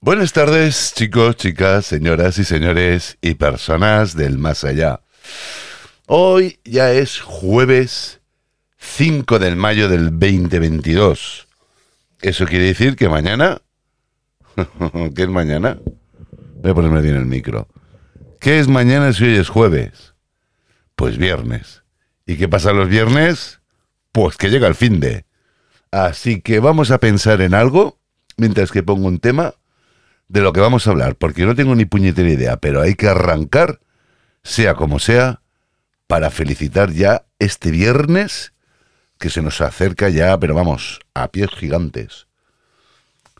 Buenas tardes, chicos, chicas, señoras y señores y personas del más allá. Hoy ya es jueves 5 de mayo del 2022. Eso quiere decir que mañana... ¿Qué es mañana? Voy a ponerme bien el micro. ¿Qué es mañana si hoy es jueves? Pues viernes. ¿Y qué pasa los viernes? Pues que llega el fin de. Así que vamos a pensar en algo mientras que pongo un tema de lo que vamos a hablar, porque no tengo ni puñetera idea, pero hay que arrancar, sea como sea, para felicitar ya este viernes que se nos acerca ya, pero vamos, a pies gigantes.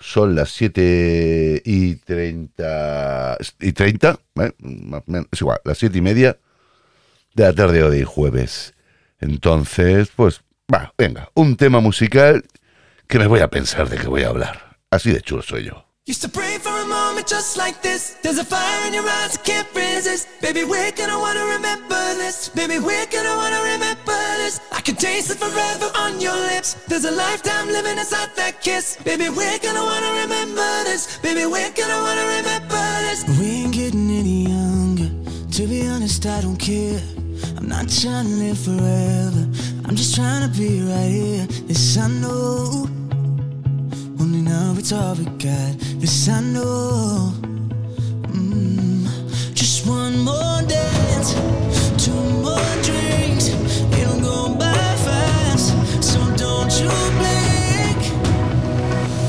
Son las 7 y 30, y 30 ¿eh? es igual, las 7 y media de la tarde de hoy, jueves. Entonces, pues, va, venga, un tema musical que me voy a pensar de qué voy a hablar. Así de chulo soy yo. Moment just like this. There's a fire in your eyes I can't resist. Baby, we're gonna wanna remember this. Baby, we're gonna wanna remember this. I can taste it forever on your lips. There's a lifetime living inside that kiss. Baby, we're gonna wanna remember this. Baby, we're gonna wanna remember this. We ain't getting any younger. To be honest, I don't care. I'm not trying to live forever. I'm just trying to be right here. This I know. It's all we got. This I know. Mm. Just one more dance, two more drinks. It'll go by fast, so don't you blink.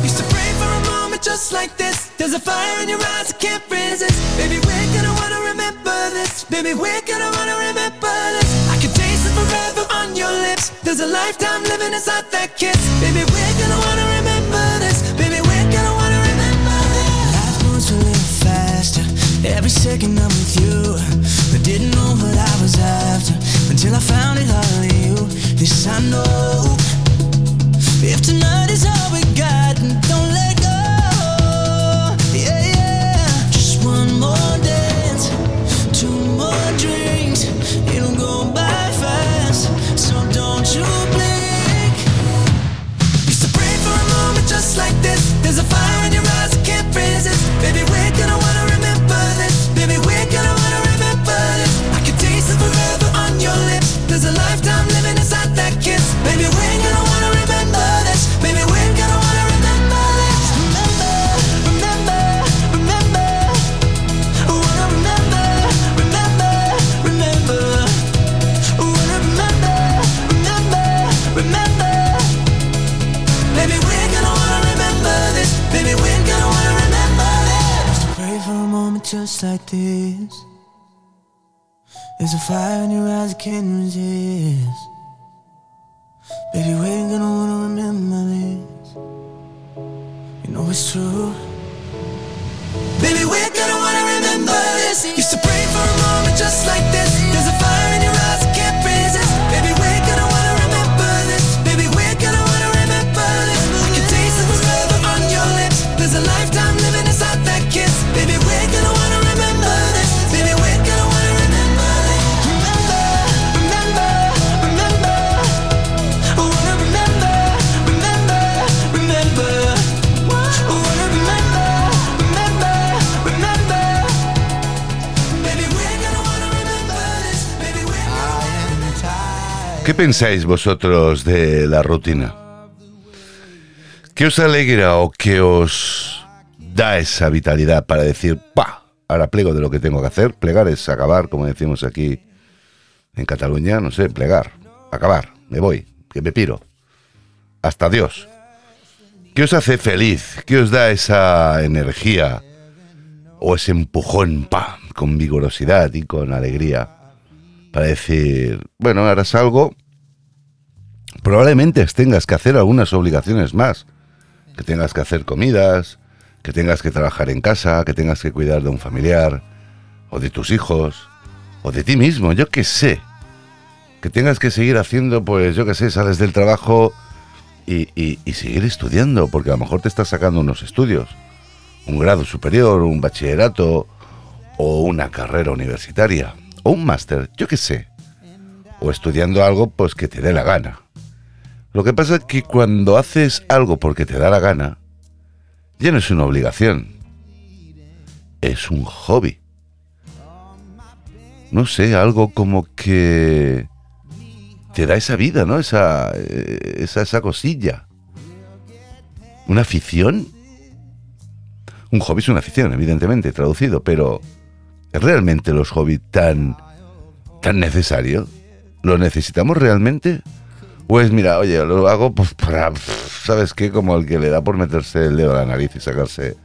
Used to pray for a moment just like this. There's a fire in your eyes I can't resist. Baby, we're gonna wanna remember this. Baby, we're gonna wanna remember this. I can taste it forever on your lips. There's a lifetime living inside that kiss. Baby, we're gonna wanna Every second I'm with you I didn't know what I was after Until I found it all in you. This I know. If tonight is all we got Don't let go. Yeah, yeah. Just one more dance Two more drinks It'll go by fast. So don't you blink. Used to pray for a moment just like this. There's a fire in your eyes I can't resist. Baby, like this. There's a fire in your eyes I can't resist. Baby, we ain't gonna wanna remember this. You know it's true. Baby, we're gonna wanna remember this. Used to pray for a moment just like this. There's a fire ¿Qué pensáis vosotros de la rutina? ¿Qué os alegra o qué os da esa vitalidad para decir, pa, ahora plego de lo que tengo que hacer? Plegar es acabar, como decimos aquí en Cataluña, no sé, plegar, acabar, me voy, que me piro. Hasta Dios. ¿Qué os hace feliz? ¿Qué os da esa energía o ese empujón, pa, con vigorosidad y con alegría? Para decir, bueno, ahora salgo, probablemente tengas que hacer algunas obligaciones más. Que tengas que hacer comidas, que tengas que trabajar en casa, que tengas que cuidar de un familiar, o de tus hijos, o de ti mismo, yo qué sé. Que tengas que seguir haciendo, pues yo qué sé, sales del trabajo y, y, y seguir estudiando, porque a lo mejor te estás sacando unos estudios, un grado superior, un bachillerato, o una carrera universitaria, un máster, yo qué sé. O estudiando algo, pues que te dé la gana. Lo que pasa es que cuando haces algo porque te da la gana, ya no es una obligación, es un hobby. No sé, algo como que te da esa vida, ¿no? Esa, eh, esa, esa cosilla. ¿Una afición? Un hobby es una afición, evidentemente, traducido, pero ¿es realmente los hobbies tan, tan necesario? ¿Lo necesitamos realmente? Pues mira, oye, lo hago pues para, ¿sabes qué? Como el que le da por meterse el dedo a la nariz y sacarse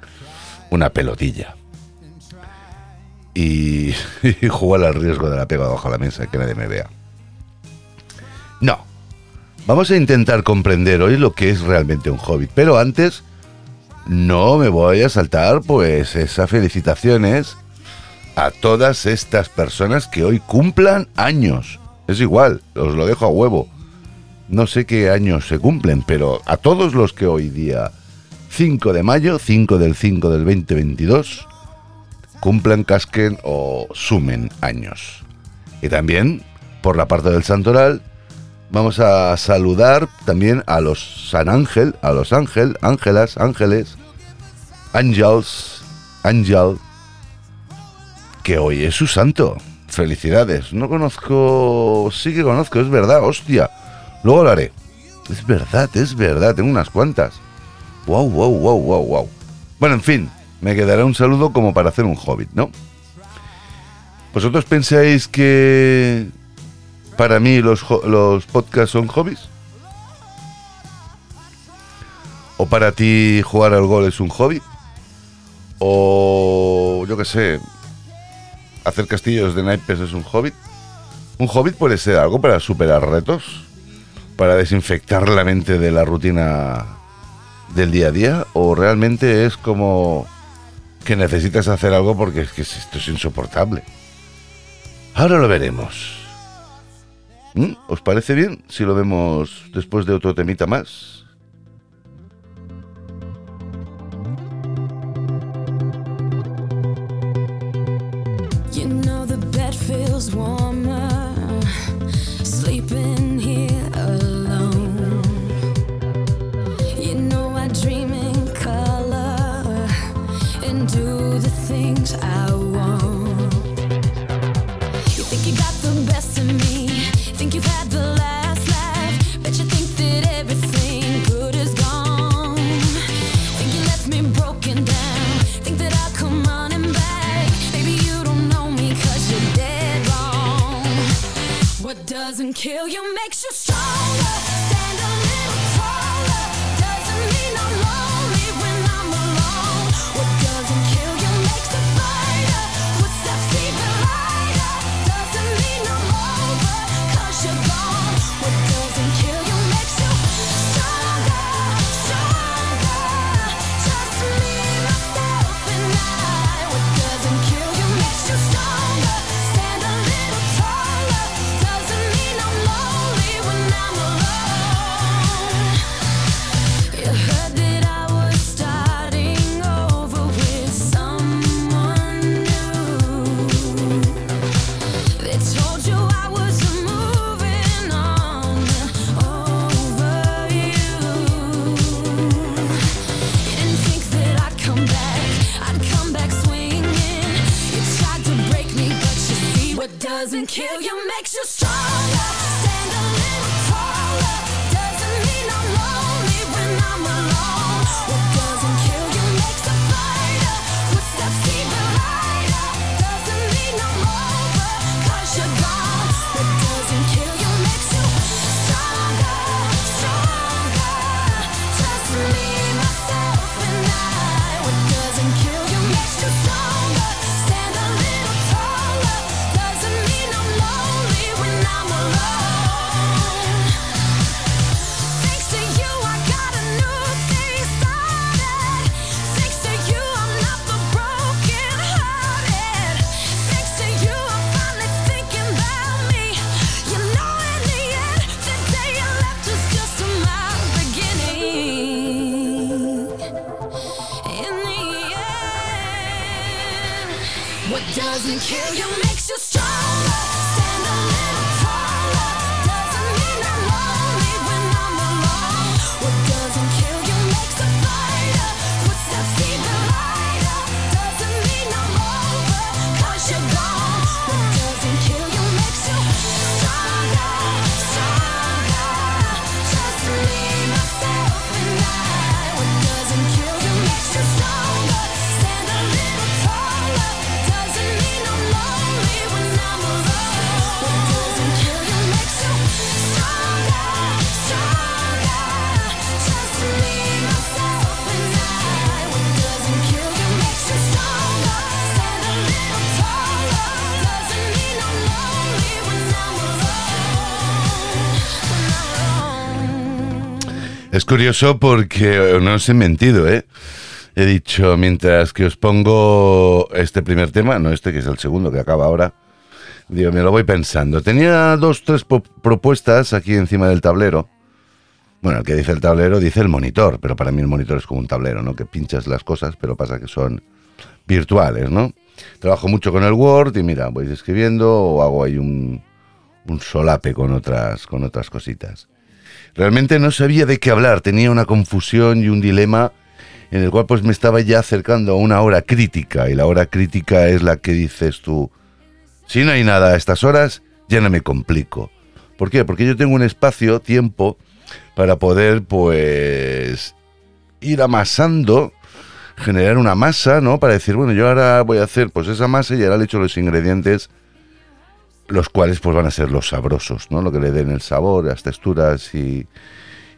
una pelotilla. Y, y jugar al riesgo de la pega bajo la mesa, que nadie me vea. No. Vamos a intentar comprender hoy lo que es realmente un hobby. Pero antes, no me voy a saltar, pues, esas felicitaciones a todas estas personas que hoy cumplan años. Es igual, os lo dejo a huevo. No sé qué años se cumplen, pero a todos los que hoy día 5 de mayo, 5 del 5 del 2022, cumplan, casquen o sumen años. Y también, por la parte del santoral, vamos a saludar también a los San Ángel, a los Ángel, Ángelas, Ángeles, Angels, Angel, que hoy es su santo. Felicidades. No conozco, sí que conozco, es verdad, hostia. Luego lo haré. Es verdad, es verdad, tengo unas cuantas. Wow, wow, wow, wow, wow. Bueno, en fin, me quedará un saludo como para hacer un hobbit, ¿no? ¿Vosotros pensáis que para mí los, los podcasts son hobbies? ¿O para ti jugar al gol es un hobby? ¿O yo qué sé, hacer castillos de naipes es un hobbit? Un hobbit puede ser algo para superar retos, para desinfectar la mente de la rutina del día a día, o realmente es como que necesitas hacer algo porque es que esto es insoportable. Ahora lo veremos. ¿Mm? ¿Os parece bien si lo vemos después de otro temita más? Feels warmer kill you makes kill you makes you Es curioso porque no os he mentido, ¿eh? He dicho, mientras que os pongo este primer tema, no este que es el segundo que acaba ahora, digo, me lo voy pensando. Tenía dos, tres propuestas aquí encima del tablero. Bueno, el que dice el tablero dice el monitor, pero para mí el monitor es como un tablero, ¿no? Que pinchas las cosas, pero pasa que son virtuales, ¿no? Trabajo mucho con el Word y mira, voy escribiendo o hago ahí un, un solape con otras, con otras cositas. Realmente no sabía de qué hablar, tenía una confusión y un dilema en el cual pues me estaba ya acercando a una hora crítica y la hora crítica es la que dices tú, si no hay nada a estas horas, ya no me complico. ¿Por qué? Porque yo tengo un espacio, tiempo, para poder pues ir amasando, generar una masa, ¿no? Para decir, bueno, yo ahora voy a hacer pues esa masa y ahora le echo los ingredientes los cuales pues van a ser los sabrosos, ¿no? Lo que le den el sabor, las texturas y,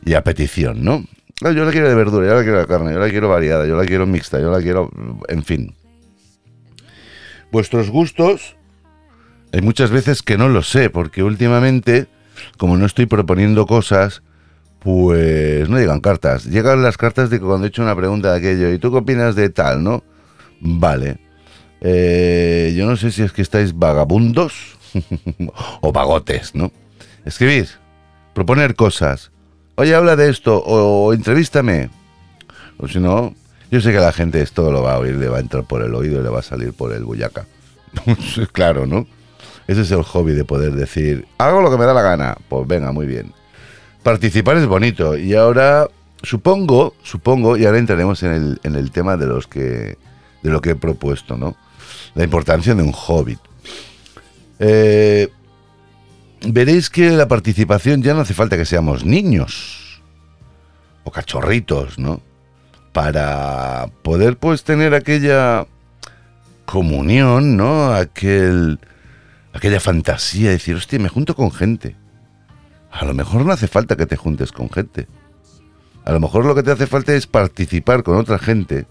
y a petición, ¿no? Ah, yo la quiero de verdura, yo la quiero de carne, yo la quiero variada, yo la quiero mixta, yo la quiero, en fin. Vuestros gustos, hay muchas veces que no lo sé, porque últimamente, como no estoy proponiendo cosas, pues no llegan cartas. Llegan las cartas de que cuando he hecho una pregunta de aquello, ¿y tú qué opinas de tal, no? Vale. Eh, yo no sé si es que estáis vagabundos o vagotes, ¿no? Escribir, proponer cosas. Oye, habla de esto o, entrevístame. O si no, yo sé que la gente esto lo va a oír, le va a entrar por el oído y le va a salir por el bullaca. claro, ¿no? Ese es el hobby de poder decir, hago lo que me da la gana. Pues venga, muy bien. Participar es bonito. Y ahora, supongo, supongo, y ahora entraremos en el, en el tema de los que. de lo que he propuesto, ¿no? La importancia de un hobby. Eh, veréis que la participación ya no hace falta que seamos niños o cachorritos, ¿no? Para poder pues tener aquella comunión, ¿no? Aquel, aquella fantasía de decir, hostia, me junto con gente. A lo mejor no hace falta que te juntes con gente. A lo mejor lo que te hace falta es participar con otra gente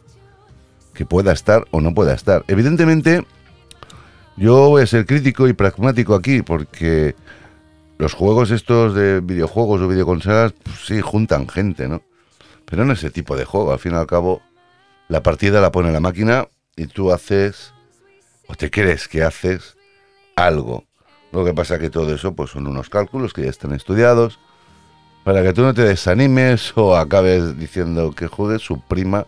que pueda estar o no pueda estar. Evidentemente, yo voy a ser crítico y pragmático aquí porque los juegos estos de videojuegos o videoconsolas, pues sí, juntan gente, ¿no? Pero no ese tipo de juego. Al fin y al cabo, la partida la pone la máquina y tú haces, o te crees que haces algo. Lo que pasa que todo eso pues son unos cálculos que ya están estudiados para que tú no te desanimes o acabes diciendo que juegues su prima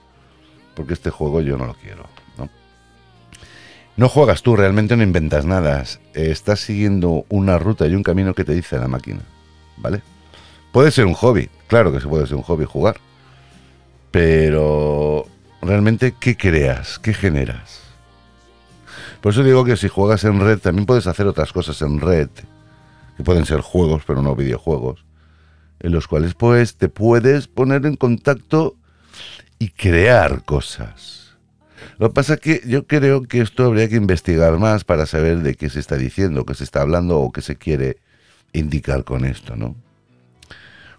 porque este juego yo no lo quiero. No juegas tú, realmente no inventas nada. Estás siguiendo una ruta y un camino que te dice la máquina. ¿Vale? Puede ser un hobby, claro que se puede ser un hobby jugar. Pero realmente, ¿qué creas? ¿Qué generas? Por eso digo que si juegas en red, también puedes hacer otras cosas en red, que pueden ser juegos, pero no videojuegos, en los cuales pues te puedes poner en contacto y crear cosas. Lo que pasa es que yo creo que esto habría que investigar más para saber de qué se está diciendo, qué se está hablando o qué se quiere indicar con esto, ¿no?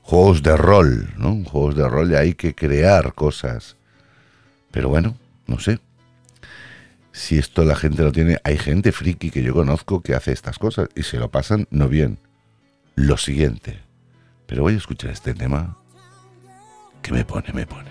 Juegos de rol, ¿no? Juegos de rol hay que crear cosas. Pero bueno, no sé. Si esto la gente lo tiene, hay gente friki que yo conozco que hace estas cosas y se lo pasan no bien. Lo siguiente. Pero voy a escuchar este tema que me pone, me pone.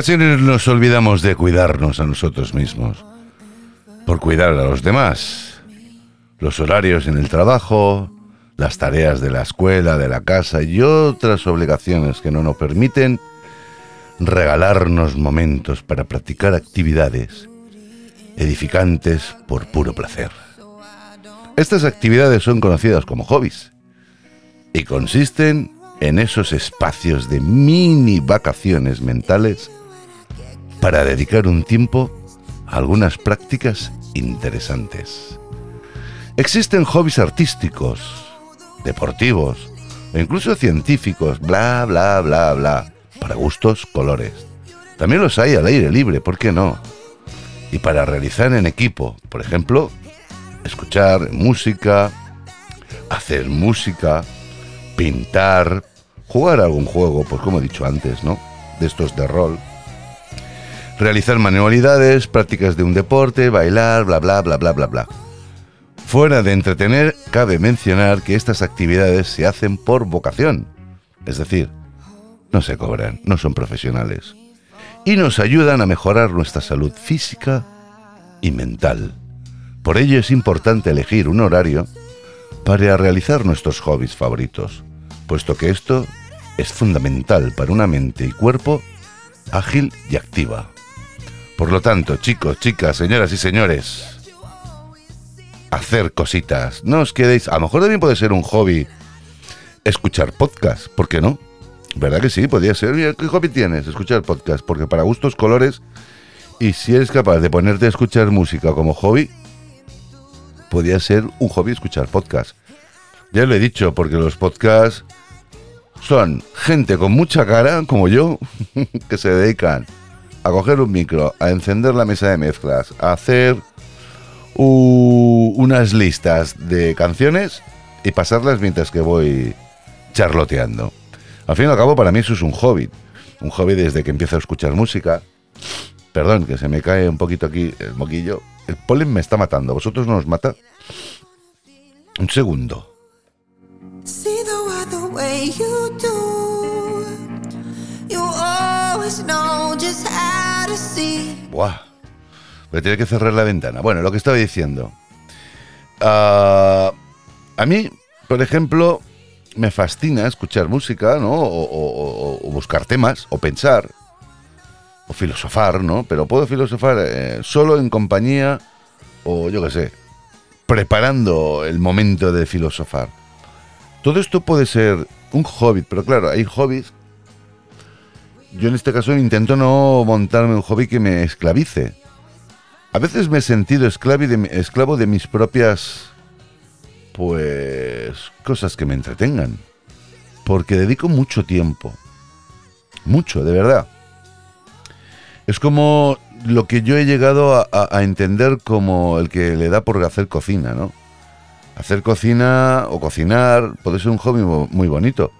ocasiones nos olvidamos de cuidarnos a nosotros mismos, por cuidar a los demás. Los horarios en el trabajo, las tareas de la escuela, de la casa y otras obligaciones que no nos permiten regalarnos momentos para practicar actividades edificantes por puro placer. Estas actividades son conocidas como hobbies y consisten en esos espacios de mini vacaciones mentales para dedicar un tiempo a algunas prácticas interesantes. Existen hobbies artísticos, deportivos o incluso científicos, bla, bla, bla, bla, para gustos, colores. También los hay al aire libre, ¿por qué no? Y para realizar en equipo, por ejemplo, escuchar música, hacer música, pintar, jugar algún juego, pues como he dicho antes, ¿no? De estos de rol. Realizar manualidades, prácticas de un deporte, bailar, bla, bla, bla, bla, bla, bla. Fuera de entretener, cabe mencionar que estas actividades se hacen por vocación. Es decir, no se cobran, no son profesionales. Y nos ayudan a mejorar nuestra salud física y mental. Por ello es importante elegir un horario para realizar nuestros hobbies favoritos, puesto que esto es fundamental para una mente y cuerpo ágil y activa. Por lo tanto, chicos, chicas, señoras y señores, hacer cositas. No os quedéis. A lo mejor también puede ser un hobby escuchar podcast. ¿Por qué no? ¿Verdad que sí? Podría ser. ¿Qué hobby tienes? Escuchar podcast. Porque para gustos, colores. Y si eres capaz de ponerte a escuchar música como hobby, podría ser un hobby escuchar podcast. Ya lo he dicho, porque los podcasts son gente con mucha cara, como yo, que se dedican a coger un micro, a encender la mesa de mezclas, a hacer u- unas listas de canciones y pasarlas mientras que voy charloteando. Al fin y al cabo, para mí eso es un hobby. Un hobby desde que empiezo a escuchar música. Perdón, que se me cae un poquito aquí el moquillo. El polen me está matando. ¿Vosotros no os mata? Un segundo. See the way you do. Buah. A tener que cerrar la ventana. Bueno, lo que estaba diciendo. Ah, a mí, por ejemplo, me fascina escuchar música, ¿no? O, buscar temas, o pensar, o filosofar, ¿no? Pero puedo filosofar eh, solo en compañía, o yo qué sé, preparando el momento de filosofar. Todo esto puede ser un hobby, pero claro, hay hobbies yo en este caso intento no montarme un hobby que me esclavice. A veces me he sentido esclavo de, mis propias, pues, cosas que me entretengan. Porque dedico mucho tiempo. Mucho, de verdad. Es como lo que yo he llegado a, a- entender como el que le da por hacer cocina, ¿no? Hacer cocina o cocinar puede ser un hobby muy bonito.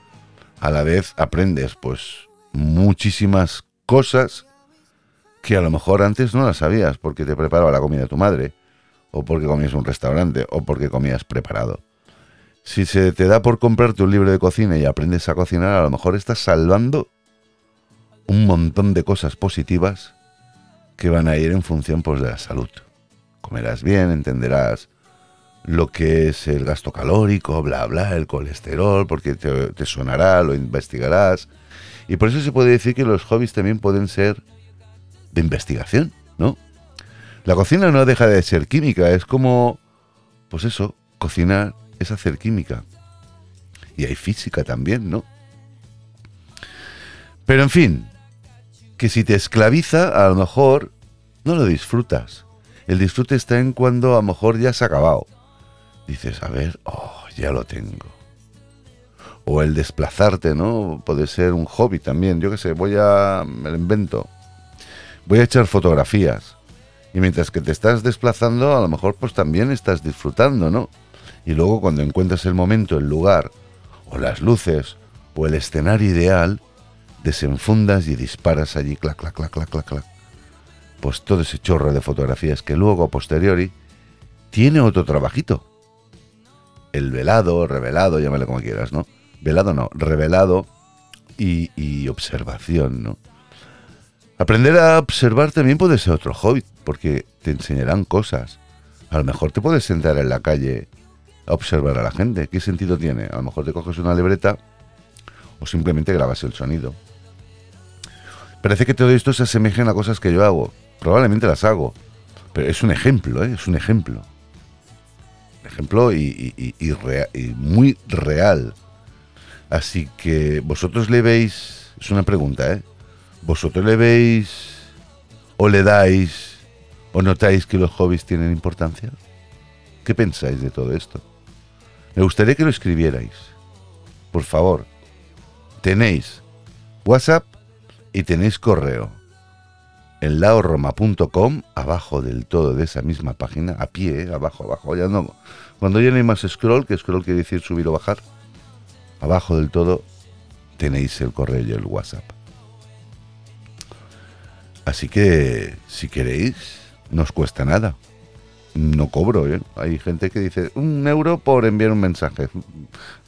A la vez aprendes, pues, muchísimas cosas que a lo mejor antes no las sabías porque te preparaba la comida tu madre, o porque comías un restaurante, o porque comías preparado. Si se te da por comprarte un libro de cocina y aprendes a cocinar, a lo mejor estás salvando un montón de cosas positivas que van a ir en función pues, de la salud. Comerás bien, entenderás lo que es el gasto calórico, bla, bla, el colesterol, porque te, te sonará, lo investigarás. Y por eso se puede decir que los hobbies también pueden ser de investigación, ¿no? La cocina no deja de ser química, es como, pues eso, cocinar es hacer química. Y hay física también, ¿no? Pero en fin, que si te esclaviza, a lo mejor no lo disfrutas. El disfrute está en cuando a lo mejor ya se ha acabado. Dices, a ver, oh, ya lo tengo. O el desplazarte, ¿no? Puede ser un hobby también. Yo qué sé, voy a. Me lo invento. Voy a echar fotografías. Y mientras que te estás desplazando, a lo mejor pues también estás disfrutando, ¿no? Y luego cuando encuentras el momento, el lugar, o las luces, o el escenario ideal, desenfundas y disparas allí, clac, clac, clac, clac, clac, clac. Pues todo ese chorro de fotografías que luego, a posteriori, tiene otro trabajito. El velado, revelado, llámale como quieras, ¿no? Velado no, revelado y, observación, ¿no? Aprender a observar también puede ser otro hobby, porque te enseñarán cosas. A lo mejor te puedes sentar en la calle a observar a la gente. ¿Qué sentido tiene? A lo mejor te coges una libreta o simplemente grabas el sonido. Parece que todo esto se asemeja a cosas que yo hago. Probablemente las hago. Pero es un ejemplo, ¿eh? es un ejemplo. Ejemplo y muy real. Así que vosotros le veis, es una pregunta, ¿eh? ¿Vosotros le veis o le dais o notáis que los hobbies tienen importancia? ¿Qué pensáis de todo esto? Me gustaría que lo escribierais. Por favor, tenéis WhatsApp y tenéis correo. En laoroma.com, abajo del todo de esa misma página, a pie, ¿eh? abajo, abajo, ya no. Cuando ya no hay más scroll, que scroll quiere decir subir o bajar, abajo del todo tenéis el correo y el WhatsApp. Así que, si queréis, no os cuesta nada. No cobro, ¿eh? Hay gente que dice un euro por enviar un mensaje.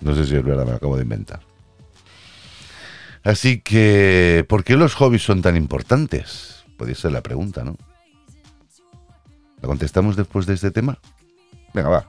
No sé si es verdad, me lo acabo de inventar. Así que, ¿por qué los hobbies son tan importantes? Podría ser la pregunta, ¿no? ¿La contestamos después de este tema? Venga, va.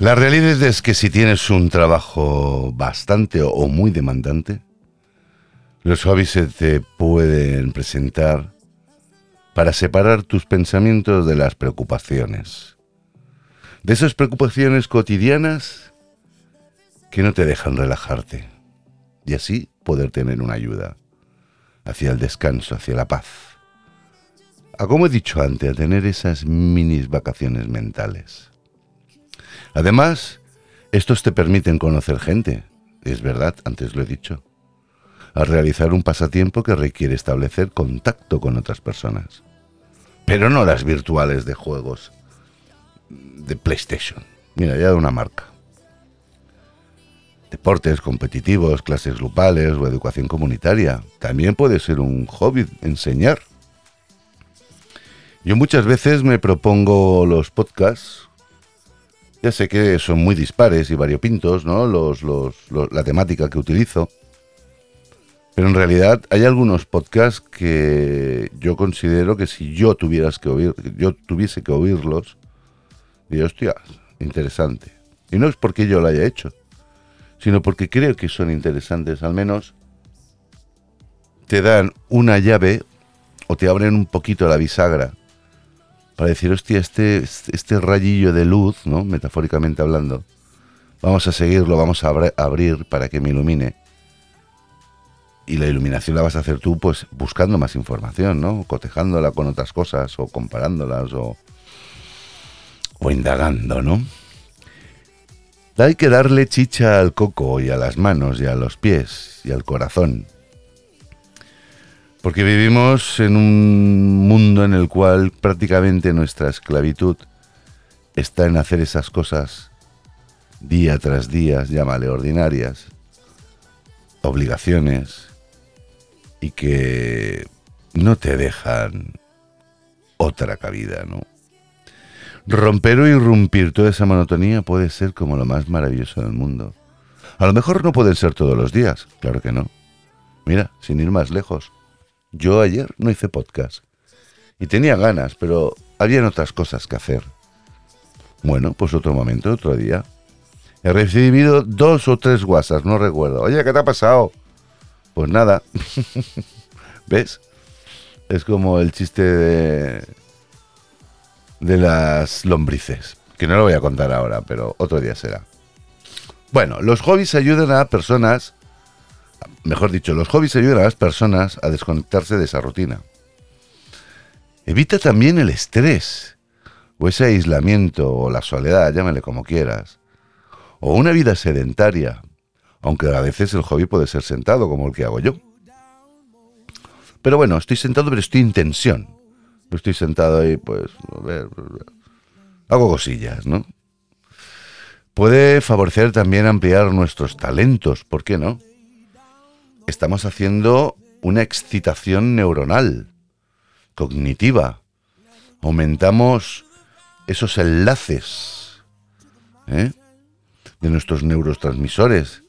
La realidad es que si tienes un trabajo bastante o muy demandante, los hobbies se te pueden presentar para separar tus pensamientos de las preocupaciones. De esas preocupaciones cotidianas que no te dejan relajarte. Y así poder tener una ayuda hacia el descanso, hacia la paz. A como he dicho antes, a tener esas minis vacaciones mentales. Además, estos te permiten conocer gente, es verdad, antes lo he dicho, a realizar un pasatiempo que requiere establecer contacto con otras personas, pero no las virtuales de juegos de PlayStation. Mira, ya de una marca. Deportes competitivos, clases grupales o educación comunitaria. También puede ser un hobby enseñar. Yo muchas veces me propongo los podcasts ya sé que son muy dispares y variopintos, ¿no? Los, la temática que utilizo. Pero en realidad hay algunos podcasts que yo considero que si yo tuvieras que oír, yo tuviese que oírlos, digo, hostia, interesante. Y no es porque yo lo haya hecho, sino porque creo que son interesantes. Al menos te dan una llave o te abren un poquito la bisagra para decir, hostia, este, este rayillo de luz, ¿no? Metafóricamente hablando, vamos a seguirlo, vamos a abrir para que me ilumine. Y la iluminación la vas a hacer tú, pues, buscando más información, ¿no? Cotejándola con otras cosas, o comparándolas, o, o indagando, ¿no? Hay que darle chicha al coco y a las manos y a los pies y al corazón porque vivimos en un mundo en el cual prácticamente nuestra esclavitud está en hacer esas cosas día tras día, llámale ordinarias, obligaciones, y que no te dejan otra cabida, ¿no? Romper o irrumpir toda esa monotonía puede ser como lo más maravilloso del mundo. A lo mejor no puede ser todos los días, claro que no. Mira, sin ir más lejos, yo ayer no hice podcast. Y tenía ganas, pero habían otras cosas que hacer. Bueno, pues otro momento, otro día. He recibido dos o tres WhatsApps, no recuerdo. Oye, ¿qué te ha pasado? Pues nada. ¿Ves? Es como el chiste de, de las lombrices, que no lo voy a contar ahora, pero otro día será. Bueno, los hobbies ayudan a personas mejor dicho, los hobbies ayudan a las personas a desconectarse de esa rutina. Evita también el estrés, o ese aislamiento, o la soledad, llámale como quieras, o una vida sedentaria, aunque a veces el hobby puede ser sentado, como el que hago yo. Pero bueno, estoy sentado, pero estoy en tensión. Estoy sentado ahí, pues, a ver, hago cosillas, ¿no? Puede favorecer también ampliar nuestros talentos, ¿por qué no? Estamos haciendo una excitación neuronal, cognitiva. Aumentamos esos enlaces ¿eh? de nuestros neurotransmisores.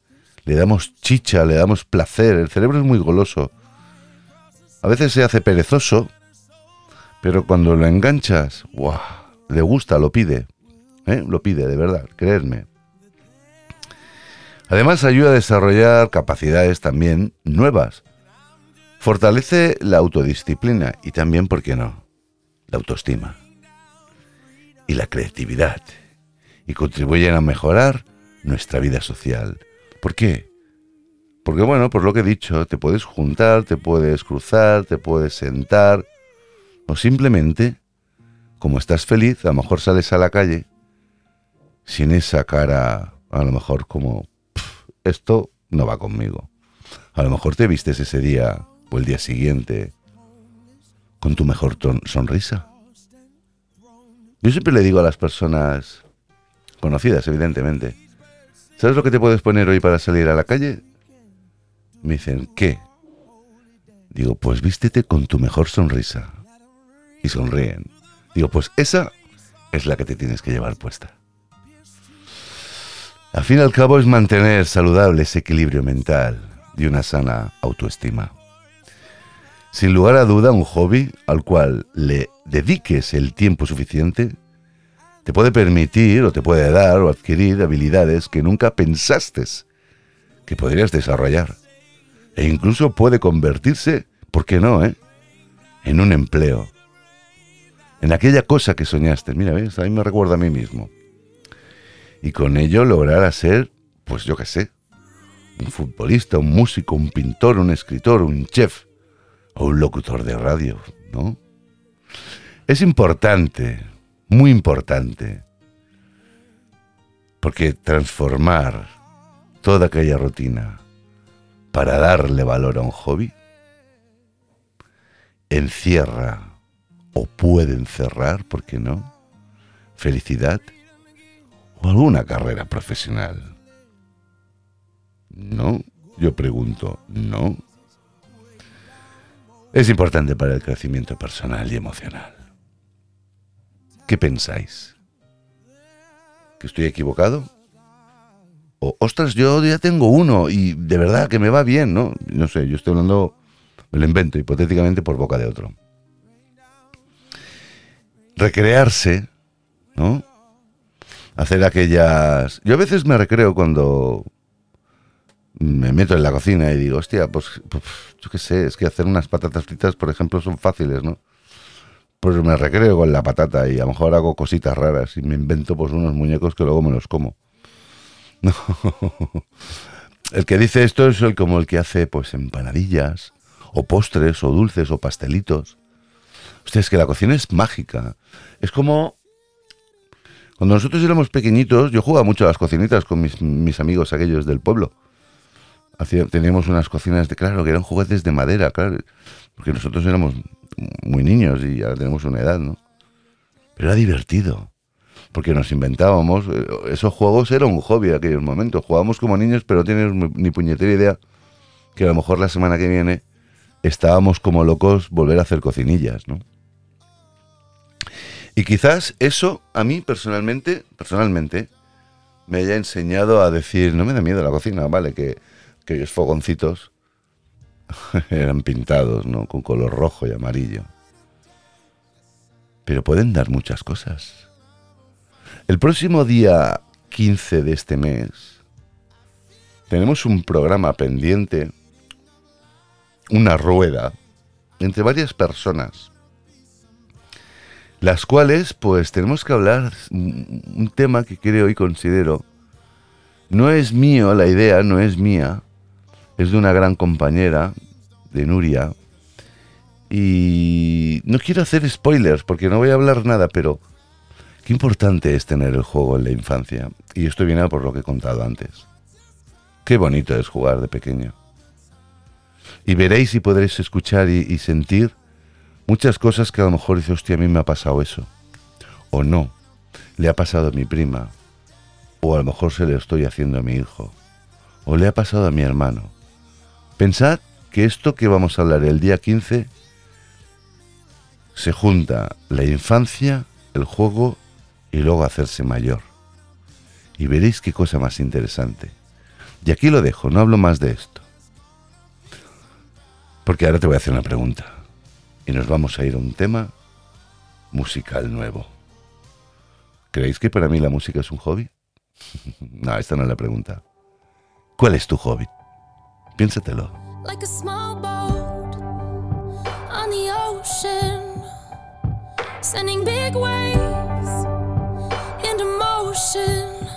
Le damos chicha, le damos placer. El cerebro es muy goloso. A veces se hace perezoso, pero cuando lo enganchas, ¡guau! le gusta, lo pide. ¿eh? Lo pide, de verdad, creedme. Además ayuda a desarrollar capacidades también nuevas. Fortalece la autodisciplina y también, ¿por qué no?, la autoestima y la creatividad. Y contribuyen a mejorar nuestra vida social. ¿Por qué? Porque bueno, por lo que he dicho, te puedes juntar, te puedes cruzar, te puedes sentar, o simplemente, como estás feliz, a lo mejor sales a la calle sin esa cara, a lo mejor como esto no va conmigo. A lo mejor te vistes ese día o el día siguiente con tu mejor sonrisa. Yo siempre le digo a las personas conocidas, evidentemente, ¿sabes lo que te puedes poner hoy para salir a la calle? Me dicen, ¿qué? Digo, pues vístete con tu mejor sonrisa. Y sonríen. Digo, pues esa es la que te tienes que llevar puesta. Al fin y al cabo es mantener saludable ese equilibrio mental y una sana autoestima. Sin lugar a duda, un hobby al cual le dediques el tiempo suficiente te puede permitir o te puede dar o adquirir habilidades que nunca pensaste que podrías desarrollar. E incluso puede convertirse, ¿por qué no, eh? En un empleo. En aquella cosa que soñaste. Mira, ¿ves? A mí me recuerda a mí mismo. Y con ello lograr ser, pues yo qué sé, un futbolista, un músico, un pintor, un escritor, un chef o un locutor de radio, ¿no? Es importante, muy importante, porque transformar toda aquella rutina para darle valor a un hobby encierra o puede encerrar, ¿por qué no? Felicidad o alguna carrera profesional. No, yo pregunto, no. Es importante para el crecimiento personal y emocional. ¿Qué pensáis? ¿Que estoy equivocado? O, ostras, yo ya tengo uno y de verdad que me va bien, ¿no? No sé, yo estoy hablando, me lo invento hipotéticamente por boca de otro. Recrearse, ¿no? Hacer aquellas... Yo a veces me recreo cuando me meto en la cocina y digo, hostia, pues, pues, yo qué sé, es que hacer unas patatas fritas, por ejemplo, son fáciles, ¿no? Pues me recreo con la patata y a lo mejor hago cositas raras y me invento pues unos muñecos que luego me los como. El que dice esto es el como el que hace pues empanadillas, o postres, o dulces, o pastelitos. Ustedes que la cocina es mágica. Es como cuando nosotros éramos pequeñitos, yo jugaba mucho a las cocinitas con mis, amigos aquellos del pueblo teníamos unas cocinas de, claro, que eran juguetes de madera, claro, porque nosotros éramos muy niños y ya tenemos una edad, ¿no? Pero era divertido, porque nos inventábamos, eh, esos juegos eran un hobby en aquellos momentos, jugábamos como niños, pero no tienes ni puñetera idea que a lo mejor la semana que viene estábamos como locos volver a hacer cocinillas, ¿no? Y quizás eso a mí personalmente, personalmente, me haya enseñado a decir, no me da miedo la cocina, vale, que aquellos fogoncitos eran pintados, ¿no? Con color rojo y amarillo. Pero pueden dar muchas cosas. El próximo día 15 de este mes tenemos un programa pendiente, una rueda, entre varias personas, las cuales pues tenemos que hablar un tema que creo y considero no es mío la idea, no es mía, es de una gran compañera, de Nuria. Y no quiero hacer spoilers porque no voy a hablar nada, pero qué importante es tener el juego en la infancia. Y esto viene por lo que he contado antes. Qué bonito es jugar de pequeño. Y veréis y podréis escuchar y, sentir muchas cosas que a lo mejor dice, hostia, a mí me ha pasado eso. O no, le ha pasado a mi prima. O a lo mejor se le estoy haciendo a mi hijo. O le ha pasado a mi hermano. Pensad que esto que vamos a hablar el día 15 se junta la infancia, el juego y luego hacerse mayor. Y veréis qué cosa más interesante. Y aquí lo dejo, no hablo más de esto. Porque ahora te voy a hacer una pregunta. Y nos vamos a ir a un tema musical nuevo. ¿Creéis que para mí la música es un hobby? no, esta no es la pregunta. ¿Cuál es tu hobby? Piénsatelo. Like a small boat on the ocean, sending big waves into motion.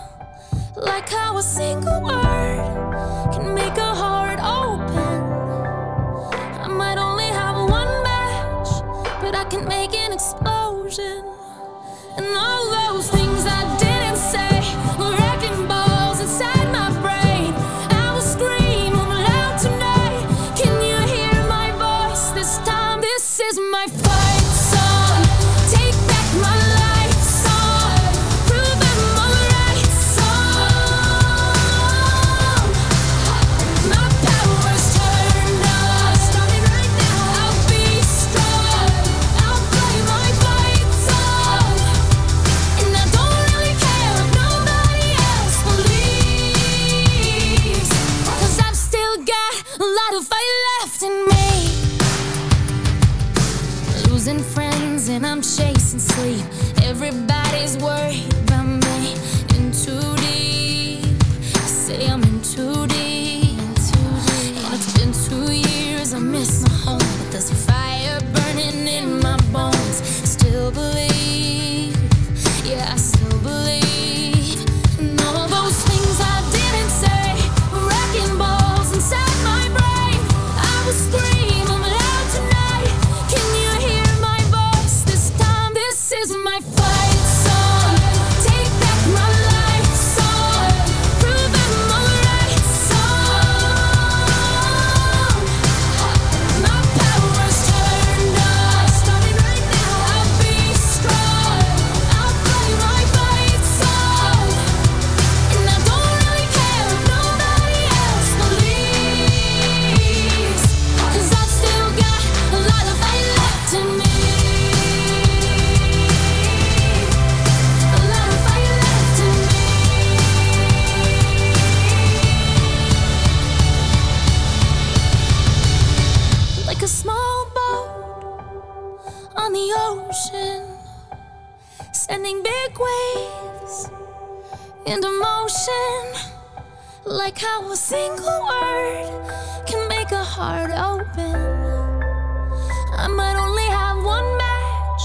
Like how a single word can make a heart And all those things to fight Like how a single word can make a heart open. I might only have one match,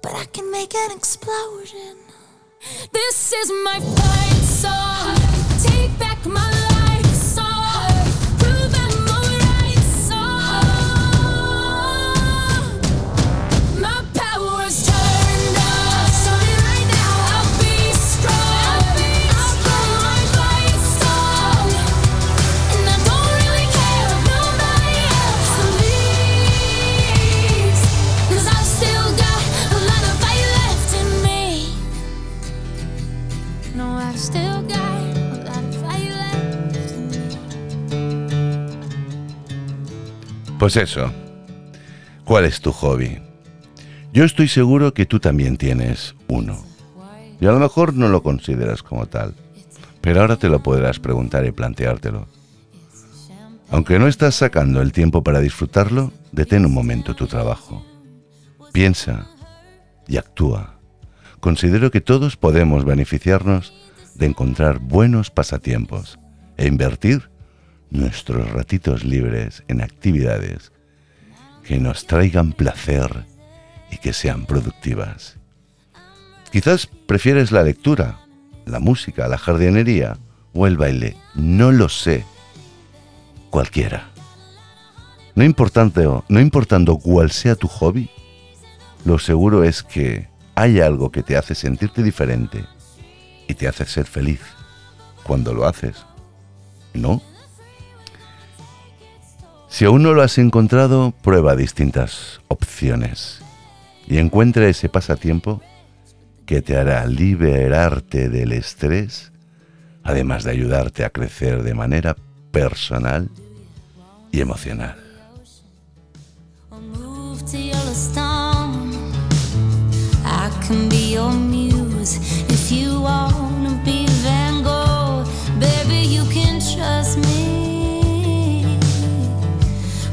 but I can make an explosion. This is my fight song. Pues eso. ¿Cuál es tu hobby? Yo estoy seguro que tú también tienes uno. Y a lo mejor no lo consideras como tal. Pero ahora te lo podrás preguntar y planteártelo. Aunque no estás sacando el tiempo para disfrutarlo, detén un momento tu trabajo. Piensa y actúa. Considero que todos podemos beneficiarnos de encontrar buenos pasatiempos e invertir nuestros ratitos libres en actividades que nos traigan placer y que sean productivas. Quizás prefieres la lectura, la música, la jardinería o el baile, no lo sé. Cualquiera. No, importando, no importando cuál sea tu hobby, lo seguro es que hay algo que te hace sentirte diferente y te hace ser feliz cuando lo haces. ¿No? Si aún no lo has encontrado, prueba distintas opciones y encuentra ese pasatiempo que te hará liberarte del estrés, además de ayudarte a crecer de manera personal y emocional.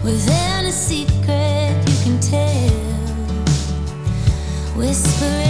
Within a secret you can tell? Whispering.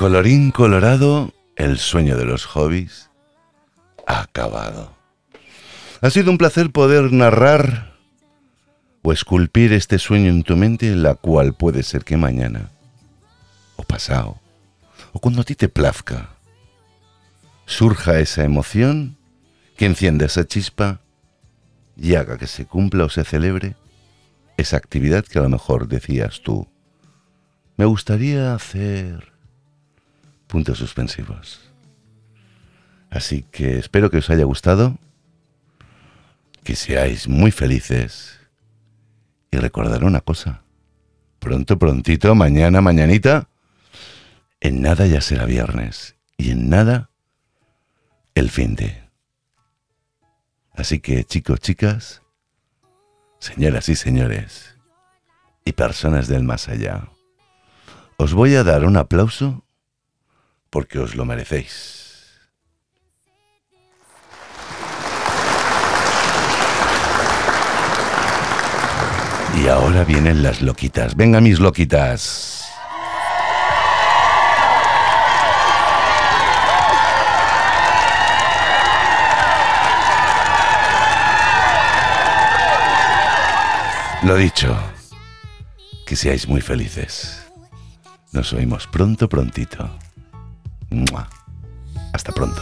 Colorín colorado, el sueño de los hobbies acabado. Ha sido un placer poder narrar o esculpir este sueño en tu mente, la cual puede ser que mañana, o pasado, o cuando a ti te plazca, surja esa emoción que encienda esa chispa y haga que se cumpla o se celebre esa actividad que a lo mejor decías tú. Me gustaría hacer puntos suspensivos. Así que espero que os haya gustado, que seáis muy felices y recordar una cosa. Pronto, prontito, mañana, mañanita, en nada ya será viernes y en nada el fin de. Así que chicos, chicas, señoras y señores, y personas del más allá, os voy a dar un aplauso porque os lo merecéis. Y ahora vienen las loquitas. Venga mis loquitas. Lo dicho, que seáis muy felices. Nos oímos pronto, prontito. Hasta pronto.